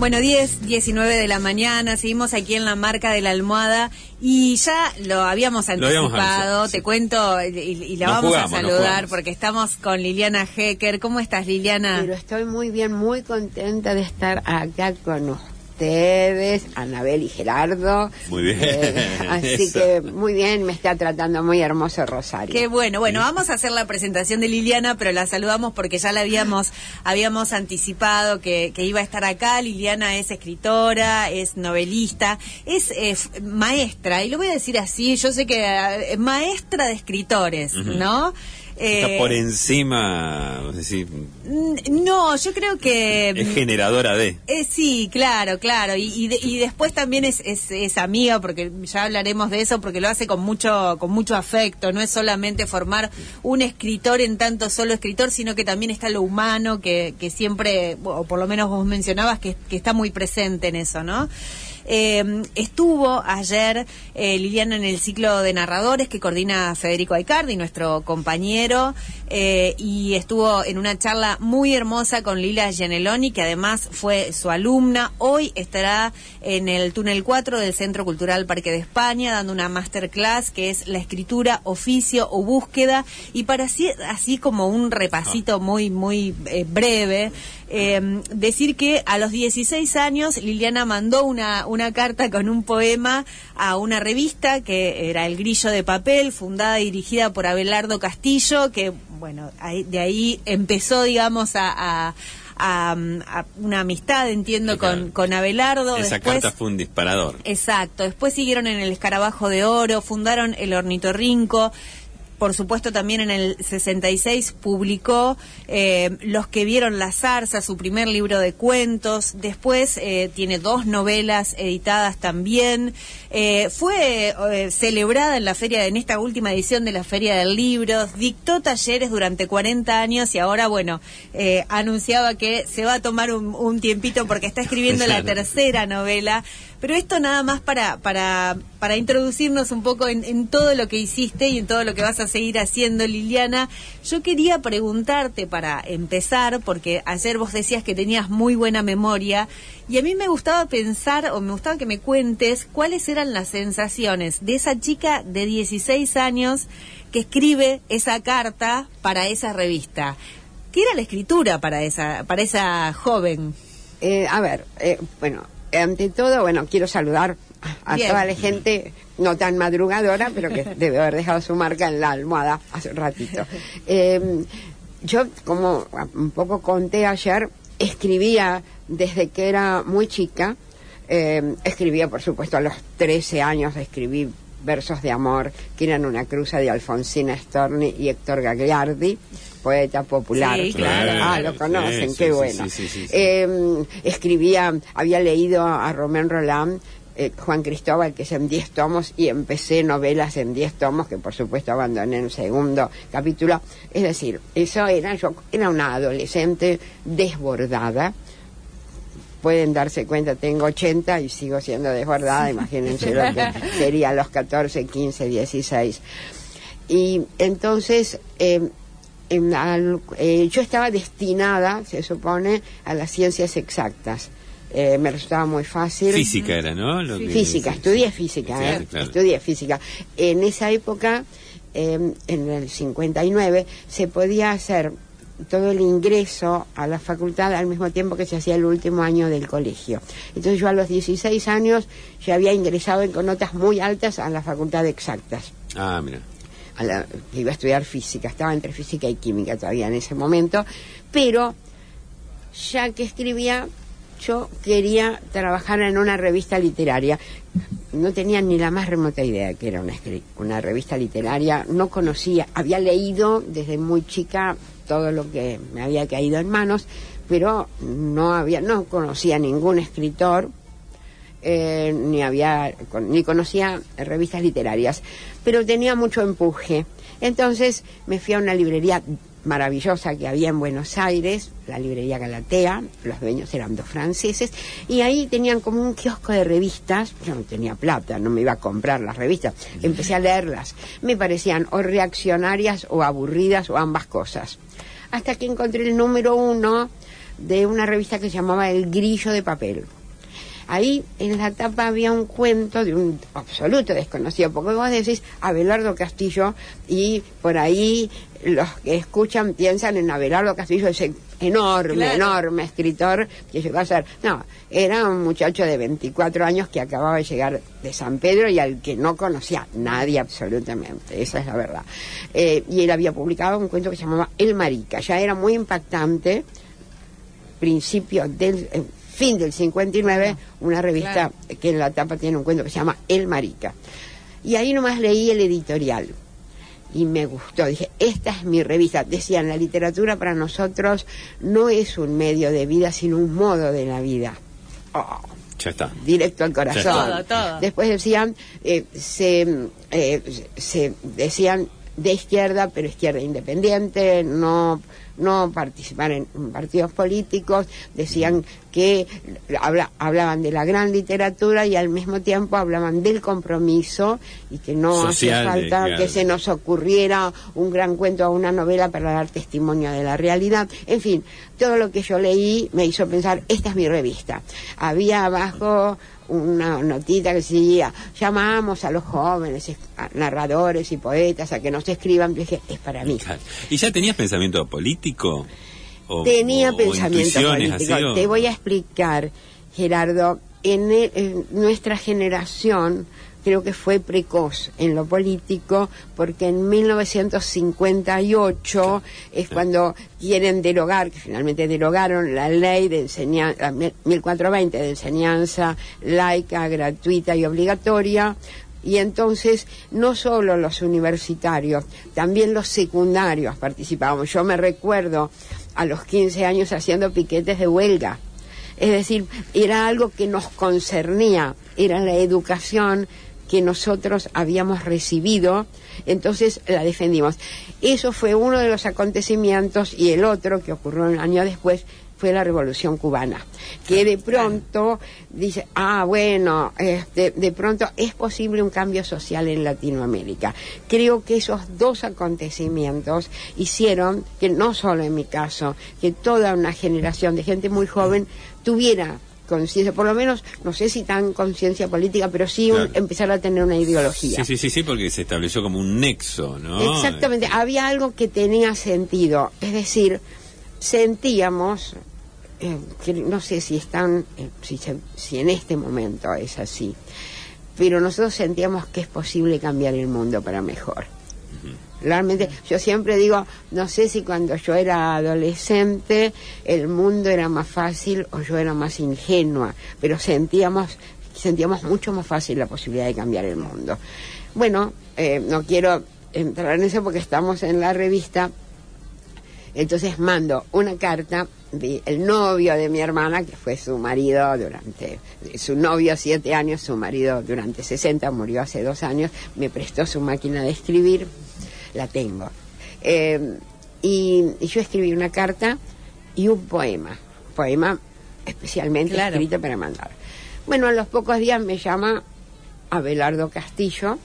Bueno, 10, 19 de la mañana, seguimos aquí en la marca de la almohada y ya lo habíamos Lo habíamos anticipado, avisado, te sí. cuento y, y la Nos vamos jugamos, a saludar porque estamos con Liliana Hecker. ¿Cómo estás, Liliana? Pero estoy muy bien, muy contenta de estar acá con ustedes, Anabel y Gerardo. Muy bien. Eh, así Eso. que muy bien, me está tratando muy hermoso Rosario. Qué bueno. Bueno, vamos a hacer la presentación de Liliana, pero la saludamos porque ya la habíamos, habíamos anticipado que, que iba a estar acá. Liliana es escritora, es novelista, es eh, maestra, y lo voy a decir así, yo sé que eh, maestra de escritores, ¿no? Está Eh, por encima, es decir, no, yo creo que... es generadora de. Eh, sí, claro, claro. Y, y, de- y después también es, es, es amiga, porque ya hablaremos de eso, porque lo hace con mucho, con mucho afecto. No es solamente formar un escritor en tanto solo escritor, sino que también está lo humano, que, que siempre, o por lo menos vos mencionabas, que, que está muy presente en eso, ¿no? Eh, estuvo ayer eh, Liliana en el ciclo de narradores que coordina Federico Aicardi, nuestro compañero, eh, y estuvo en una charla muy hermosa con Lila Geneloni, que además fue su alumna. Hoy estará en el túnel 4 del Centro Cultural Parque de España dando una masterclass que es la escritura, oficio o búsqueda. Y para así, así como un repasito muy, muy eh, breve, eh, decir que a los 16 años Liliana mandó una, una carta con un poema a una revista que era El Grillo de Papel, fundada y dirigida por Abelardo Castillo, que bueno, ahí- de ahí empezó, digamos, a... a- a- a una amistad, entiendo, claro. con, con Abelardo. Esa Después, carta fue un disparador. Exacto. Después siguieron en el Escarabajo de Oro, fundaron el Ornitorrinco. Por supuesto, también en el 66 publicó eh, Los que vieron la zarza, su primer libro de cuentos. Después eh, tiene dos novelas editadas también. Eh, fue eh, celebrada en la feria, en esta última edición de la Feria del Libro. Dictó talleres durante 40 años y ahora, bueno, eh, anunciaba que se va a tomar un, un tiempito porque está escribiendo la tercera novela. Pero esto nada más para, para, para introducirnos un poco en, todo lo que hiciste y en todo lo que vas a seguir haciendo, Liliana. Yo quería preguntarte para empezar, porque ayer vos decías que tenías muy buena memoria, y a mí me gustaba pensar, o me gustaba que me cuentes, cuáles eran las sensaciones de esa chica de 16 años que escribe esa carta para esa revista. ¿Qué era la escritura para esa, para esa joven? Eh, a ver, eh, bueno, ante todo, bueno, quiero saludar a Bien. toda la gente, no tan madrugadora, pero que debe haber dejado su marca en la almohada hace un ratito. Eh, yo, como un poco conté ayer, escribía desde que era muy chica. Eh, escribía, por supuesto, a los 13 años escribí versos de amor, que eran una cruza de Alfonsina Storni y Héctor Gagliardi, poeta popular. Sí, claro. Ah, lo conocen, Sí, qué sí, bueno. sí, sí, sí, sí. Eh, escribía, había leído a Romén Roland, eh, Juan Cristóbal, que es en 10 tomos, y empecé novelas en 10 tomos, que por supuesto abandoné en el segundo capítulo. Es decir, eso era, yo era una adolescente desbordada. Pueden darse cuenta, tengo 80 y sigo siendo desbordada, imagínense lo que sería a los 14, 15, 16. Y entonces, eh, en al- eh, yo estaba destinada, se supone, a las ciencias exactas. Eh, me resultaba muy fácil. Física era, ¿no? Lo Física, sí, estudié física, ¿eh? claro. Estudié física. En esa época, eh, en el 59, se podía hacer todo el ingreso a la facultad al mismo tiempo que se hacía el último año del colegio. Entonces yo a los 16 años ya había ingresado con notas muy altas a la facultad de exactas Ah, mira. La- iba a estudiar física, estaba entre física y química todavía en ese momento, pero ya que escribía, yo quería trabajar en una revista literaria. No tenía ni la más remota idea que era una, una revista literaria, no conocía, había leído desde muy chica todo lo que me había caído en manos, pero no había, no conocía ningún escritor, eh, ni había ni conocía revistas literarias, pero tenía mucho empuje. Entonces me fui a una librería maravillosa que había en Buenos Aires, la librería Galatea, los dueños eran dos franceses, y ahí tenían como un kiosco de revistas, yo no tenía plata, no me iba a comprar las revistas, empecé a leerlas, me parecían o reaccionarias o aburridas o ambas cosas. Hasta que encontré el número uno de una revista que se llamaba El Grillo de Papel. Ahí en la tapa había un cuento de un absoluto desconocido, porque vos decís Abelardo Castillo y por ahí los que escuchan piensan en Abelardo Castillo, ese enorme, Claro. enorme escritor que llegó a ser... No, era un muchacho de 24 años que acababa de llegar de San Pedro y al que no conocía nadie absolutamente, esa es la verdad. Eh, y él había publicado un cuento que se llamaba El Marica, ya era muy impactante, principio del... eh, fin del 59, una revista Claro. que en la tapa tiene un cuento que se llama El Marica. Y ahí nomás leí el editorial y me gustó. Dije, esta es mi revista. Decían, la literatura para nosotros no es un medio de vida, sino un modo de la vida. Oh, Ya está. directo al corazón. Todo, todo. Después decían, eh, se, eh, se decían de izquierda, pero izquierda independiente, no no participar en partidos políticos, decían que habla- hablaban de la gran literatura y al mismo tiempo hablaban del compromiso y que no hacía falta claro. que se nos ocurriera un gran cuento o una novela para dar testimonio de la realidad. En fin, todo lo que yo leí me hizo pensar, esta es mi revista. Había abajo una notita que decía, llamamos a los jóvenes, a narradores y poetas a que nos escriban. Dije, es para mí. ¿Y ya tenías pensamiento político? O- Tenía o- pensamiento político. así, Te voy a explicar, Gerardo. En, el- en nuestra generación creo que fue precoz en lo político porque en 1958 es cuando quieren derogar, que finalmente derogaron la ley de enseñanza, 1420 de enseñanza laica, gratuita y obligatoria. Y entonces no solo los universitarios, también los secundarios participábamos. Yo me recuerdo a los 15 años haciendo piquetes de huelga. Es decir, era algo que nos concernía, era la educación que nosotros habíamos recibido, entonces la defendimos. Eso fue uno de los acontecimientos y el otro que ocurrió un año después fue la Revolución Cubana, que de pronto dice, ah, bueno, este, de pronto es posible un cambio social en Latinoamérica. Creo que esos dos acontecimientos hicieron que no solo en mi caso, que toda una generación de gente muy joven tuviera conciencia, por lo menos, no sé si tan conciencia política, pero sí un- empezar a tener una ideología. Sí, sí, sí, sí, porque se estableció como un nexo, ¿no? Exactamente, había algo que tenía sentido, es decir, sentíamos, eh, que no sé si están, eh, si, se- si en este momento es así, pero nosotros sentíamos que es posible cambiar el mundo para mejor. Realmente, yo siempre digo, no sé si cuando yo era adolescente el mundo era más fácil o yo era más ingenua, pero sentíamos, sentíamos mucho más fácil la posibilidad de cambiar el mundo. Bueno, eh, no quiero entrar en eso porque estamos en la revista, entonces mando una carta de el novio de mi hermana, que fue su marido durante, su novio siete años, su marido durante 60, murió hace dos años, me prestó su máquina de escribir, la tengo. Eh, y, y yo escribí una carta y un poema, poema especialmente Claro. escrito para mandar. Bueno, a los pocos días me llama Abelardo Castillo,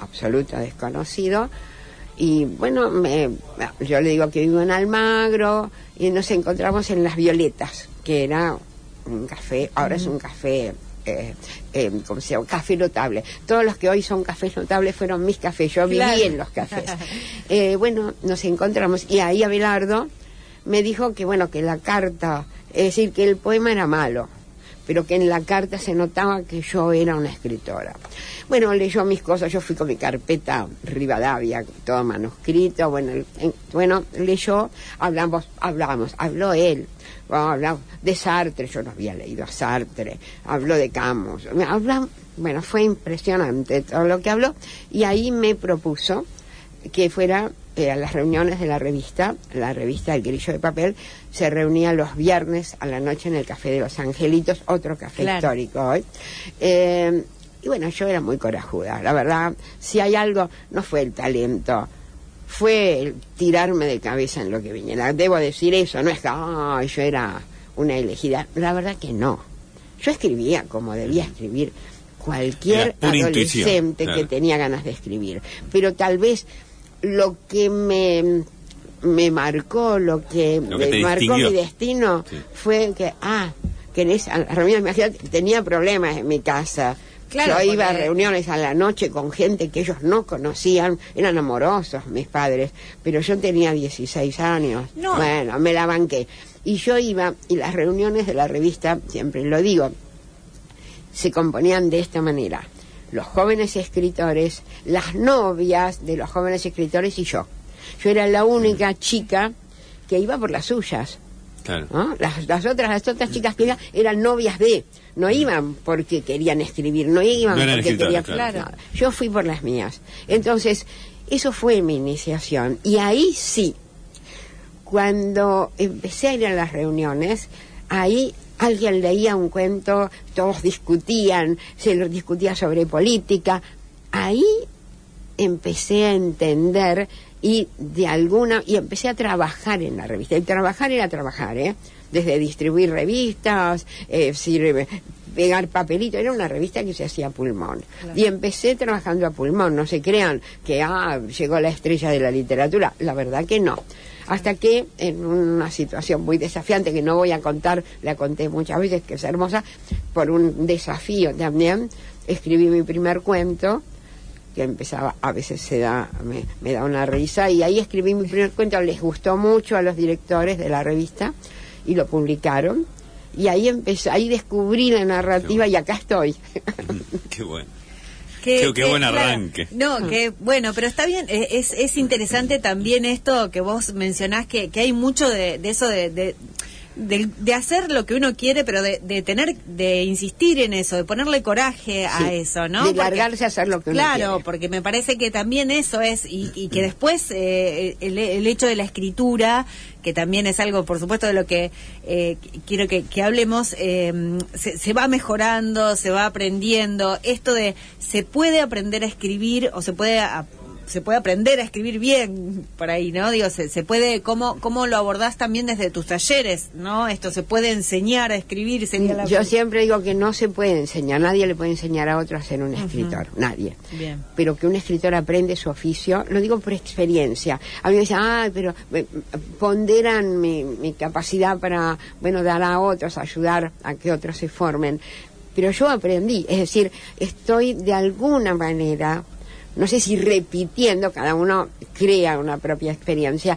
absoluto desconocido, y bueno, me, yo le digo que vivo en Almagro y nos encontramos en Las Violetas, que era un café, ahora es un café, eh, eh, ¿cómo se llama? Café notable. Todos los que hoy son cafés notables fueron mis cafés, yo viví en los cafés. Eh, bueno, nos encontramos y ahí Abelardo me dijo que bueno, que la carta, es decir, que el poema era malo, pero que en la carta se notaba que yo era una escritora. Bueno, leyó mis cosas, yo fui con mi carpeta Rivadavia, todo manuscrito, bueno, en- bueno, leyó, hablamos, hablamos, habló él, bueno, hablamos de Sartre, yo no había leído a Sartre, habló de Camus, hablamos, bueno, fue impresionante todo lo que habló, y ahí me propuso que fuera eh, a las reuniones de la revista, la revista El Grillo de Papel, se reunía los viernes a la noche en el Café de los Angelitos, otro café Claro. histórico hoy. Eh, y bueno, yo era muy corajuda, la verdad, si hay algo, no fue el talento, fue el tirarme de cabeza en lo que viniera. Debo decir eso, no es que "Ay, yo era una elegida, la verdad que no. Yo escribía como debía escribir cualquier adolescente que tenía ganas de escribir, pero tal vez lo que me me marcó, lo que, Lo que te me marcó distinguió. mi destino, Sí. fue que, ah, que en esa reunión, imagínate, tenía problemas en mi casa. Claro, Yo iba a reuniones a la noche con gente que ellos no conocían, eran amorosos mis padres, pero yo tenía 16 años. No. Bueno, me la banqué. Y yo iba, y las reuniones de la revista, siempre lo digo, se componían de esta manera. Los jóvenes escritores, las novias de los jóvenes escritores y yo. Yo era la única chica que iba por las suyas. Claro. ¿no? Las, las otras las otras chicas que iban eran novias de no iban porque querían escribir no iban No porque querían claro. no, yo fui por las mías entonces eso fue mi iniciación y ahí sí cuando empecé a ir a las reuniones ahí alguien leía un cuento todos discutían se lo discutía sobre política. Ahí empecé a entender y de alguna y empecé a trabajar en la revista. Y trabajar era trabajar eh desde distribuir revistas eh, sirve- pegar papelito era una revista que se hacía a pulmón. Y empecé trabajando a pulmón. No se crean que ah llegó la estrella de la literatura. La verdad que no hasta que en una situación muy desafiante que no voy a contar, la conté muchas veces, que es hermosa, por un desafío también, escribí mi primer cuento, que empezaba, a veces se da, me, me da una risa, y ahí escribí mi primer cuento, les gustó mucho a los directores de la revista, y lo publicaron, y ahí empecé, ahí descubrí la narrativa y acá estoy. Qué bueno. Qué- buen claro, arranque. no, que bueno, pero está bien, eh, es, es interesante también esto que vos mencionás, que, que hay mucho de, de eso de, de, de- de hacer lo que uno quiere, pero de, de tener, de insistir en eso, de ponerle coraje a Sí, eso, ¿no? de Porque- largarse a hacer lo que uno Claro, porque me parece que también eso es, y, y que después eh, el, el hecho de la escritura, que también es algo, por supuesto, de lo que eh, qu- quiero que, que hablemos, eh, se, se va mejorando, se va aprendiendo. Esto de se puede aprender a escribir o se puede a- se puede aprender a escribir bien por ahí, ¿no? Digo, se, se puede, ¿cómo, ¿cómo lo abordás también desde tus talleres, ¿no? Esto se puede enseñar a escribir, sería la Yo siempre digo que no se puede enseñar, nadie le puede enseñar a otro a ser un escritor, nadie. Bien. Pero que un escritor aprende su oficio, lo digo por experiencia. A mí me dicen, ay, pero eh, ponderan mi, mi capacidad para, bueno, dar a otros, ayudar a que otros se formen. Pero yo aprendí, es decir, estoy de alguna manera, no sé si repitiendo, cada uno crea una propia experiencia,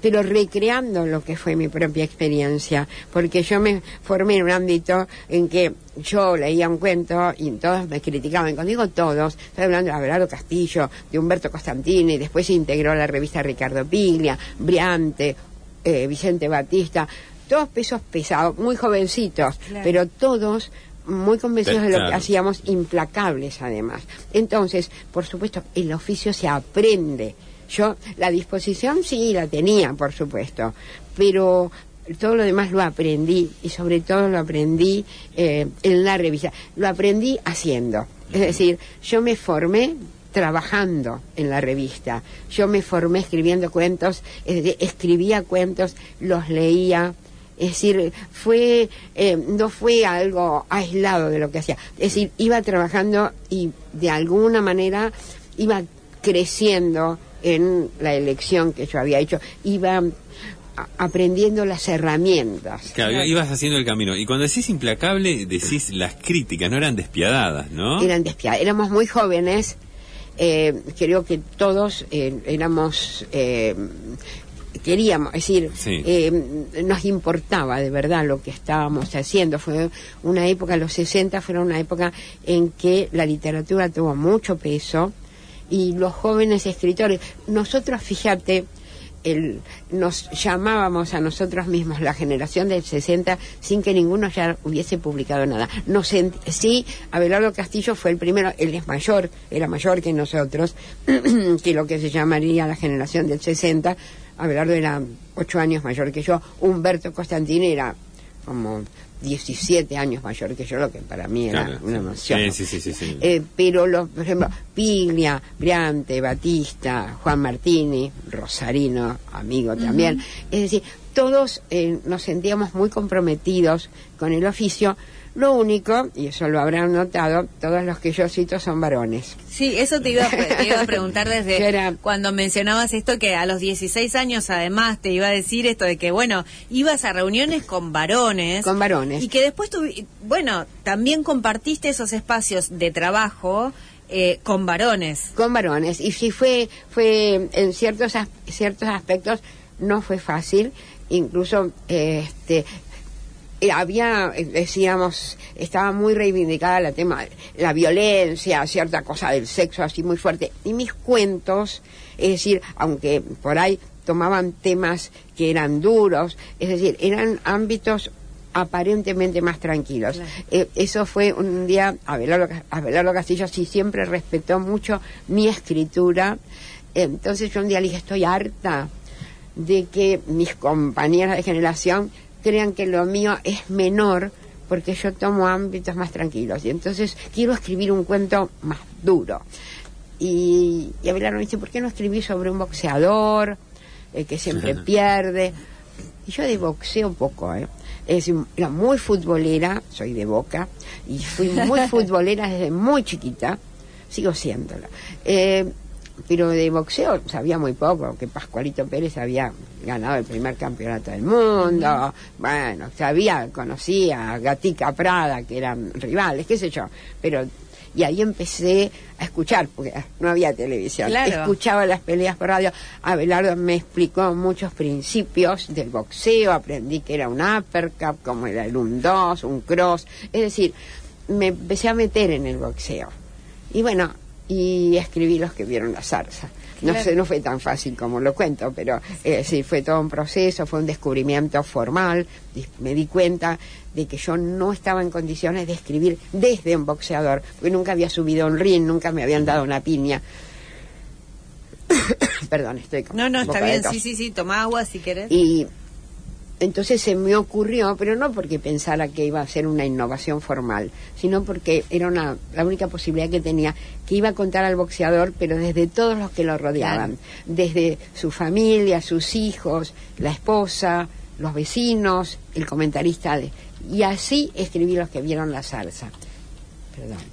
pero recreando lo que fue mi propia experiencia, porque yo me formé en un ámbito en que yo leía un cuento y todos me criticaban, cuando digo todos, estoy hablando de Abelardo Castillo, de Humberto Costantini, después se integró la revista Ricardo Piglia, Briante, eh, Vicente Batista, todos pesos pesados, muy jovencitos, Claro. pero todos muy convencidos de lo que hacíamos, implacables además. Entonces, por supuesto, el oficio se aprende. Yo, la disposición sí la tenía, por supuesto, pero todo lo demás lo aprendí y sobre todo lo aprendí eh, en la revista. Lo aprendí haciendo. Es decir, yo me formé trabajando en la revista. Yo me formé escribiendo cuentos, es decir, escribía cuentos, los leía, es decir, fue, eh, no fue algo aislado de lo que hacía. Es decir, iba trabajando y de alguna manera iba creciendo en la elección que yo había hecho. Iba aprendiendo las herramientas. Claro, ibas haciendo el camino. Y cuando decís implacable, decís las críticas, no eran despiadadas, ¿no? Eran despiadadas. Éramos muy jóvenes. eh, creo que todos eh, éramos. eh, queríamos, es decir, Sí. eh, nos importaba de verdad lo que estábamos haciendo. Fue una época, los 60 fueron una época en que la literatura tuvo mucho peso y los jóvenes escritores, nosotros, fíjate, el, nos llamábamos a nosotros mismos la generación del 60 sin que ninguno ya hubiese publicado nada. Nos sí, Abelardo Castillo fue el primero, él es mayor, era mayor que nosotros, que lo que se llamaría la generación del 60. Abelardo era ocho años mayor que yo, Humberto Constantini era como 17 años mayor que yo, lo que para mí era Claro, una emoción. Sí, sí, sí, sí, sí. Eh, pero, los, por ejemplo, Piglia, Briante, Batista, Juan Martini, Rosarino, amigo también. Es decir, todos eh, nos sentíamos muy comprometidos con el oficio. Lo único, y eso lo habrán notado, todos los que yo cito son varones. Sí, eso te iba, a, te iba a preguntar desde cuando mencionabas esto que a los 16 años además te iba a decir esto de que, bueno, ibas a reuniones con varones. Con varones. Y que después, tu, bueno, también compartiste esos espacios de trabajo eh, con varones. Con varones. Y sí fue, fue en ciertos, ciertos aspectos no fue fácil. Incluso, este, había, eh, decíamos, estaba muy reivindicada la tema, la violencia, cierta cosa del sexo así muy fuerte. Y mis cuentos, es decir, aunque por ahí tomaban temas que eran duros, es decir, eran ámbitos aparentemente más tranquilos. Eh, eso fue un día, Abelardo, Castillo sí siempre respetó mucho mi escritura, entonces yo un día le dije, estoy harta de que mis compañeras de generación crean que lo mío es menor porque yo tomo ámbitos más tranquilos y entonces quiero escribir un cuento más duro. Y, y Abelardo me dice, ¿por qué no escribí sobre un boxeador eh, que siempre pierde? Y yo de boxeo poco, ¿eh? Es, era muy futbolera, soy de Boca, y fui muy futbolera desde muy chiquita, sigo siéndola. Eh, pero de boxeo sabía muy poco, que Pascualito Pérez había ganado el primer campeonato del mundo, bueno, sabía, conocía a Gatica Prada, que eran rivales, qué sé yo, pero y ahí empecé a escuchar, porque no había televisión, escuchaba las peleas por radio, Abelardo me explicó muchos principios del boxeo, aprendí que era un uppercut, como era el un dos, un cross, es decir, me empecé a meter en el boxeo. Y bueno, y escribí los que vieron la zarza. No sé, no fue tan fácil como lo cuento, pero eh, sí, fue todo un proceso, fue un descubrimiento formal. Me di cuenta de que yo no estaba en condiciones de escribir desde un boxeador, porque nunca había subido a un ring, nunca me habían dado una piña. Perdón, estoy con No, no, está bien, sí, sí, sí, toma agua si querés. Y entonces se me ocurrió, pero no porque pensara que iba a ser una innovación formal, sino porque era una, la única posibilidad que tenía, que iba a contar al boxeador, pero desde todos los que lo rodeaban, desde su familia, sus hijos, la esposa, los vecinos, el comentarista. De, y así escribí los que vieron la salsa.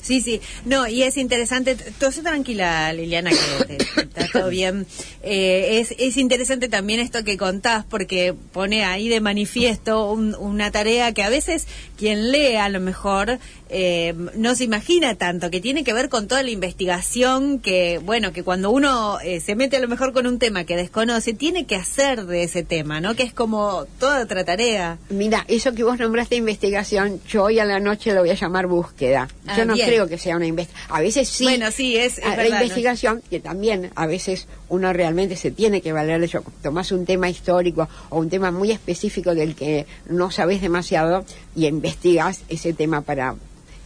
Sí, sí. No, y es interesante, todo tranquila, Liliana, que está todo bien. Eh, es, es interesante también esto que contás, porque pone ahí de manifiesto una tarea que a veces quien lee a lo mejor eh, no se imagina tanto, que tiene que ver con toda la investigación que, bueno, que cuando uno eh, se mete a lo mejor con un tema que desconoce, tiene que hacer de ese tema, ¿no? Que es como toda otra tarea. Mira, eso que vos nombraste investigación, yo hoy a la noche lo voy a llamar búsqueda. Ah, yo no creo que sea una investigación. A veces sí. Bueno, sí, es, la investigación, que también a veces uno realmente se tiene que valer de ello. Tomás un tema histórico o un tema muy específico del que no sabes demasiado y investigas ese tema para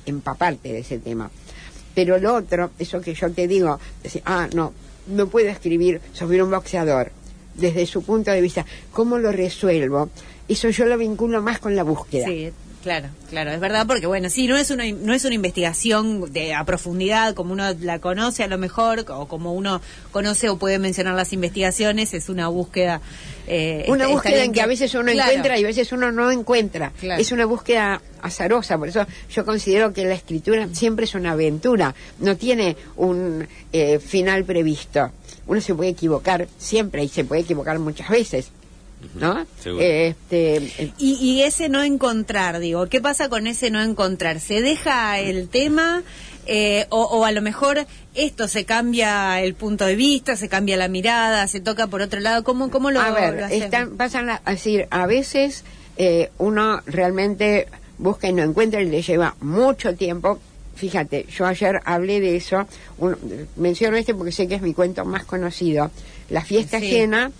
empaparte de ese tema. Pero lo otro, eso que yo te digo, ah, no, no puedo escribir sobre un boxeador desde su punto de vista, ¿cómo lo resuelvo? Eso yo lo vinculo más con la búsqueda. Sí, Claro, claro, es verdad, porque bueno, sí, no es una no es una investigación de a profundidad como uno la conoce a lo mejor o como uno conoce o puede mencionar las investigaciones, es una búsqueda. Eh, una búsqueda en que, a veces uno encuentra y a veces uno no encuentra. Es una búsqueda azarosa, por eso yo considero que la escritura siempre es una aventura, no tiene un eh, final previsto. Uno se puede equivocar siempre y se puede equivocar muchas veces ¿no? Este, y, ese no encontrar, digo, ¿qué pasa con ese no encontrar? ¿Se deja el tema eh, o, a lo mejor esto se cambia el punto de vista, se cambia la mirada, se toca por otro lado? ¿Cómo, cómo lo A ver, están, pasan a, decir, a veces eh, uno realmente busca y no encuentra y le lleva mucho tiempo. Fíjate, yo ayer hablé de eso, menciono este porque sé que es mi cuento más conocido. La fiesta llena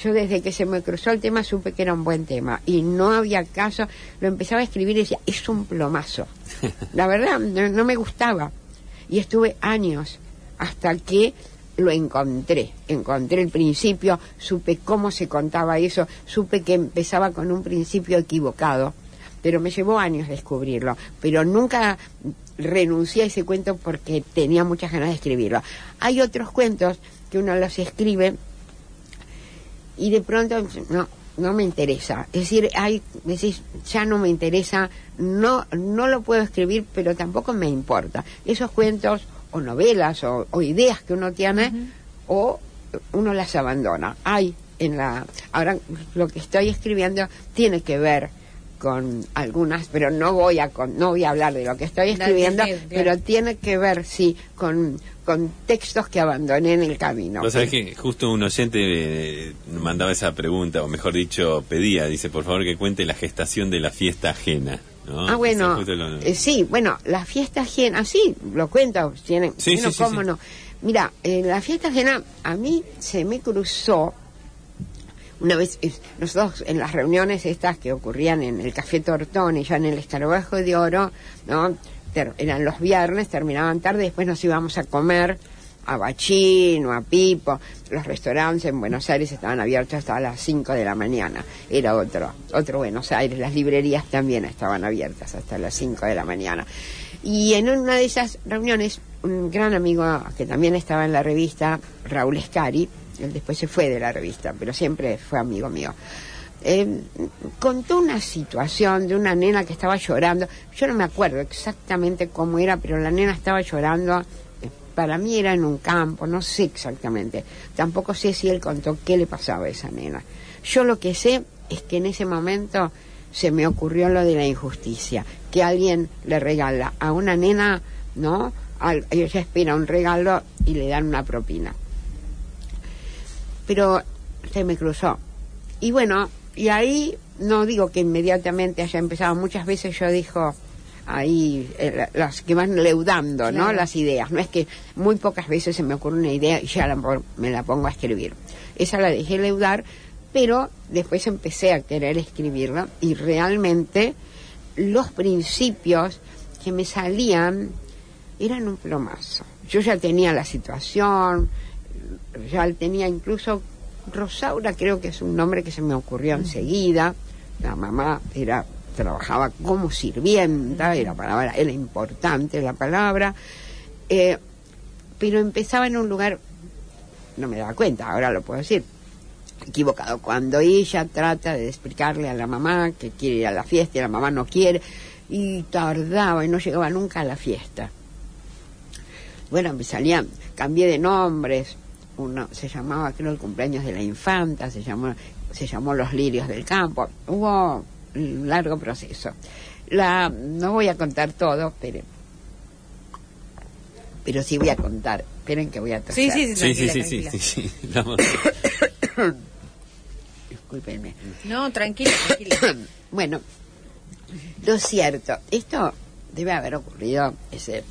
yo desde que se me cruzó el tema supe que era un buen tema y no había caso, lo empezaba a escribir y decía, es un plomazo. La verdad, no, me gustaba. Y estuve años hasta que lo encontré, encontré el principio, supe cómo se contaba eso, supe que empezaba con un principio equivocado, pero me llevó años descubrirlo, pero nunca renuncié a ese cuento porque tenía muchas ganas de escribirlo. Hay otros cuentos que uno los escribe y de pronto, no, no me interesa. Es decir, hay, decís, ya no me interesa, no, no lo puedo escribir, pero tampoco me importa. Esos cuentos o novelas o, o ideas que uno tiene, o uno las abandona. Hay en la, ahora lo que estoy escribiendo tiene que ver con algunas, pero no voy a con- no voy a hablar de lo que estoy escribiendo, pero tiene que ver sí con con textos que abandoné en el camino. Vos sabés que justo un oyente eh, mandaba esa pregunta, o mejor dicho, pedía, dice, por favor que cuente la gestación de la fiesta ajena. ¿no? Ah, bueno, lo- eh, sí, bueno, la fiesta ajena, sí, lo cuento, tiene, Sí, bueno, sí, sí, cómo sí. no. Mira, en la fiesta ajena a mí se me cruzó una vez, nosotros en las reuniones estas que ocurrían en el Café Tortón y ya en el Escarabajo de Oro, ¿no? Eran los viernes, terminaban tarde, después nos íbamos a comer a Bachín o a Pipo. Los restaurantes en Buenos Aires estaban abiertos hasta las 5 de la mañana. Era otro, otro Buenos Aires. Las librerías también estaban abiertas hasta las 5 de la mañana. Y en una de esas reuniones, un gran amigo que también estaba en la revista, Raúl Escari, él después se fue de la revista, pero siempre fue amigo mío. eh, contó una situación de una nena que estaba llorando. Yo no me acuerdo exactamente cómo era, pero la nena estaba llorando. eh, Para mí era en un campo, no sé exactamente. Tampoco sé si él contó qué le pasaba a esa nena. Yo lo que sé es que en ese momento se me ocurrió lo de la injusticia, que alguien le regala a una nena, ¿no? Al- ella espera un regalo y le dan una propina pero se me cruzó. Y bueno, y ahí no digo que inmediatamente haya empezado, muchas veces yo dijo ahí eh, la- las que van leudando, ¿no? Las ideas. No es que muy pocas veces se me ocurre una idea y ya la me la pongo a escribir. Esa la dejé leudar, pero después empecé a querer escribirla y realmente los principios que me salían eran un plomazo. Yo ya tenía la situación, ya tenía incluso Rosaura, creo que es un nombre que se me ocurrió enseguida. La mamá era trabajaba como sirvienta, era palabra, era importante la palabra, eh, pero empezaba en un lugar, no me daba cuenta, ahora lo puedo decir, equivocado. Cuando ella trata de explicarle a la mamá que quiere ir a la fiesta y la mamá no quiere, y tardaba y no llegaba nunca a la fiesta. Bueno, me salían, cambié de nombres, uno se llamaba, creo, el cumpleaños de la infanta, se llamó, se llamó Los Lirios del Campo. Hubo un largo proceso. La, no voy a contar todo, pero, pero sí voy a contar. Esperen que voy a toser. Sí, sí, sí, Sí, sí, sí, sí, Discúlpenme. No, tranquila, tranquila. bueno, lo cierto, esto debe haber ocurrido ese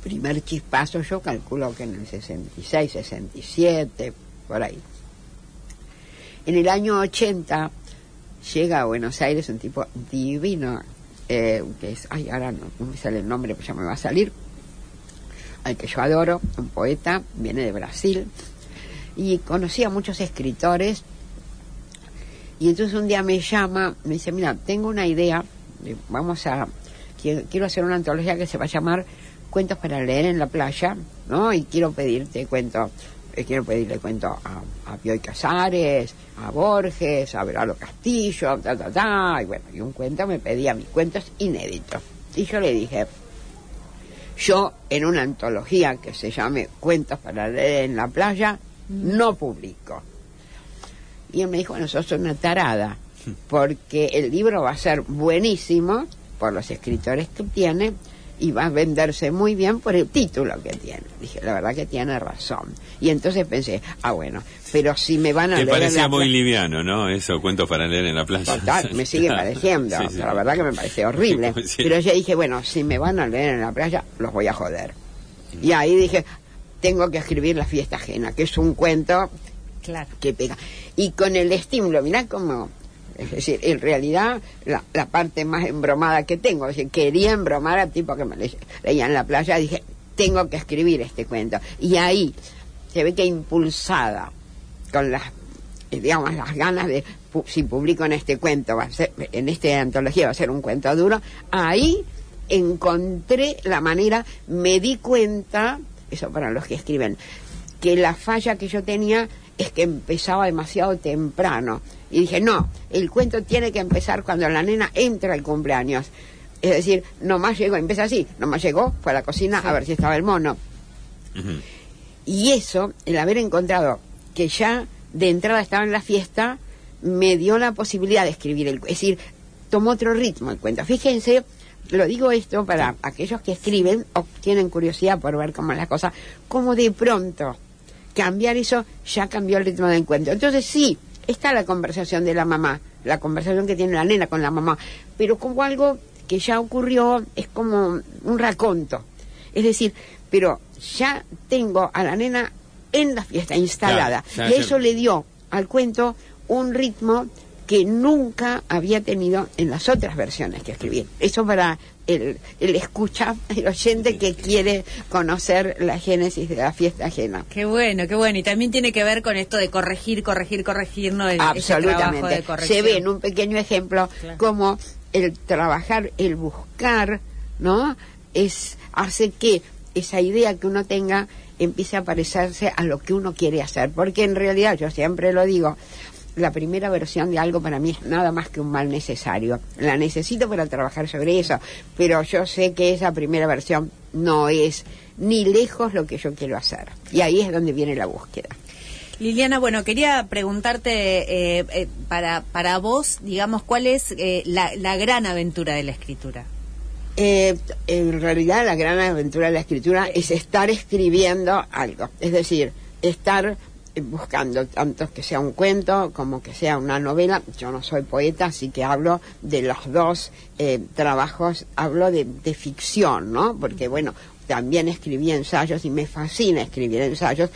primer chispazo, yo calculo que en el 66, 67, por ahí. En el año 80 llega a Buenos Aires un tipo divino, eh, que es, ay, ahora no, me sale el nombre, pues ya me va a salir, al que yo adoro, un poeta, viene de Brasil, y conocí a muchos escritores, y entonces un día me llama, me dice, mira, tengo una idea, eh, vamos a, quiero hacer una antología que se va a llamar Cuentos para leer en la playa, ¿no? Y quiero pedirte cuento, eh, quiero pedirle cuento a, a Bioy Casares, a Borges, a Veralo Castillo, ta, ta, ta, y bueno, y un cuento me pedía mis cuentos inéditos. Y yo le dije, yo en una antología que se llame Cuentos para leer en la playa, no publico. Y él me dijo, bueno, sos una tarada, porque el libro va a ser buenísimo por los escritores que tiene y va a venderse muy bien por el título que tiene. Dije, la verdad que tiene razón. Y entonces pensé, ah, bueno, pero si me van a Te leer en parecía la muy liviano, ¿no? Eso, cuentos para leer en la playa. Total, me sigue pareciendo. Sí, sí. O sea, la verdad que me parece horrible. Sí. Pero yo dije, bueno, si me van a leer en la playa, los voy a joder. Y ahí dije, tengo que escribir La fiesta ajena, que es un cuento Claro. que pega. Y con el estímulo, mirá cómo... Es decir, en realidad, la, parte más embromada que tengo, es decir, quería embromar al tipo que me le- leía en la playa, dije, tengo que escribir este cuento. Y ahí se ve que impulsada con las, eh, digamos, las ganas de, si publico en este cuento, va a ser, en esta antología va a ser un cuento duro, ahí encontré la manera, me di cuenta, eso para los que escriben, que la falla que yo tenía es que empezaba demasiado temprano. Y dije, no, el cuento tiene que empezar cuando la nena entra al cumpleaños. Es decir, nomás llegó, empieza así, nomás llegó, fue a la cocina a ver si estaba el mono. Y eso, el haber encontrado que ya de entrada estaba en la fiesta, me dio la posibilidad de escribir el Es decir, tomó otro ritmo el cuento. Fíjense, lo digo esto para aquellos que escriben o tienen curiosidad por ver cómo es la cosa, como de pronto cambiar eso ya cambió el ritmo del encuentro. Entonces sí, está la conversación de la mamá, la conversación que tiene la nena con la mamá, pero como algo que ya ocurrió, es como un raconto. Es decir, pero ya tengo a la nena en la fiesta instalada. Claro, y eso le dio al cuento un ritmo que nunca había tenido en las otras versiones que escribí. Eso para el, el escucha, el oyente que quiere conocer la génesis de la fiesta ajena. Qué bueno, qué bueno. Y también tiene que ver con esto de corregir, corregir, corregir, ¿no? El- de Absolutamente. corrección. Se ve en un pequeño ejemplo Claro. como el trabajar, el buscar, ¿no? Es hace que esa idea que uno tenga empiece a parecerse a lo que uno quiere hacer. Porque en realidad, yo siempre lo digo, la primera versión de algo para mí es nada más que un mal necesario. La necesito para trabajar sobre eso, pero yo sé que esa primera versión no es ni lejos lo que yo quiero hacer. Y ahí es donde viene la búsqueda. Liliana, bueno, quería preguntarte eh, eh, para, para vos, digamos, ¿cuál es eh, la, la gran aventura de la escritura? Eh, en realidad la gran aventura de la escritura es estar escribiendo algo, es decir, estar buscando tanto que sea un cuento como que sea una novela. Yo no soy poeta, así que hablo de los dos eh, trabajos, hablo de, de ficción, ¿no? Porque bueno, también escribí ensayos y me fascina escribir ensayos,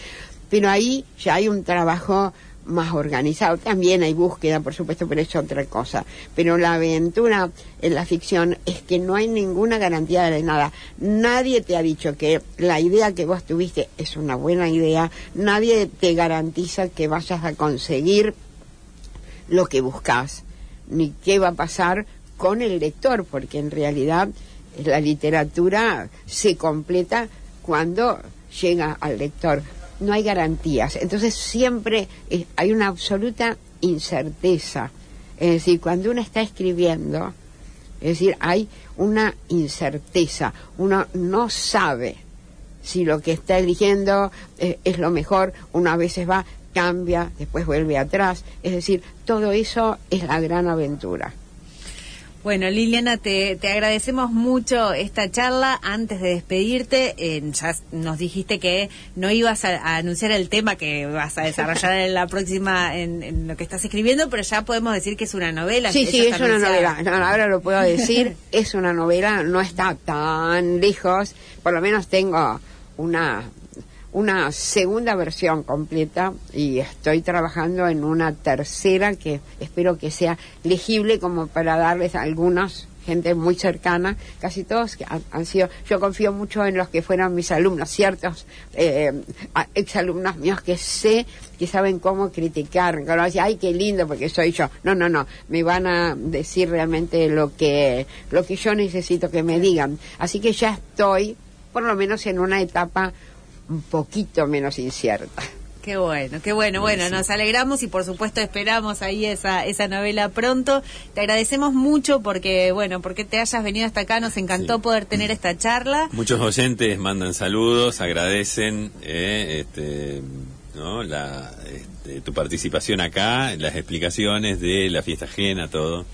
pero ahí ya hay un trabajo más organizado. También hay búsqueda, por supuesto, pero es otra cosa. Pero la aventura en la ficción es que no hay ninguna garantía de nada. Nadie te ha dicho que la idea que vos tuviste es una buena idea. Nadie te garantiza que vayas a conseguir lo que buscas, ni qué va a pasar con el lector, porque en realidad la literatura se completa cuando llega al lector. No hay garantías. Entonces siempre eh, hay una absoluta incerteza. Es decir, cuando uno está escribiendo, es decir, hay una incerteza. Uno no sabe si lo que está eligiendo eh, es lo mejor. Uno a veces va, cambia, después vuelve atrás. Es decir, todo eso es la gran aventura. Bueno, Liliana, te, te agradecemos mucho esta charla. Antes de despedirte, eh, ya nos dijiste que no ibas a, a anunciar el tema que vas a desarrollar en la próxima, en, en lo que estás escribiendo, pero ya podemos decir que es una novela. Sí, sí, es una novela. No, ahora lo puedo decir. es una novela, no está tan lejos. Por lo menos tengo una una segunda versión completa y estoy trabajando en una tercera que espero que sea legible como para darles a algunos gente muy cercana, casi todos que han, han sido, yo confío mucho en los que fueron mis alumnos, ciertos eh, exalumnos míos que sé que saben cómo criticar, que no decir, ay, qué lindo porque soy yo. No, no, no, me van a decir realmente lo que, lo que yo necesito que me digan. Así que ya estoy, por lo menos en una etapa un poquito menos incierta. Qué bueno, qué bueno. Bueno, nos alegramos y por supuesto esperamos ahí esa, esa novela pronto. Te agradecemos mucho porque, bueno, porque te hayas venido hasta acá. Nos encantó Sí. poder tener esta charla. Muchos oyentes mandan saludos, agradecen eh, este, ¿no? la, este, tu participación acá, las explicaciones de la fiesta ajena, todo.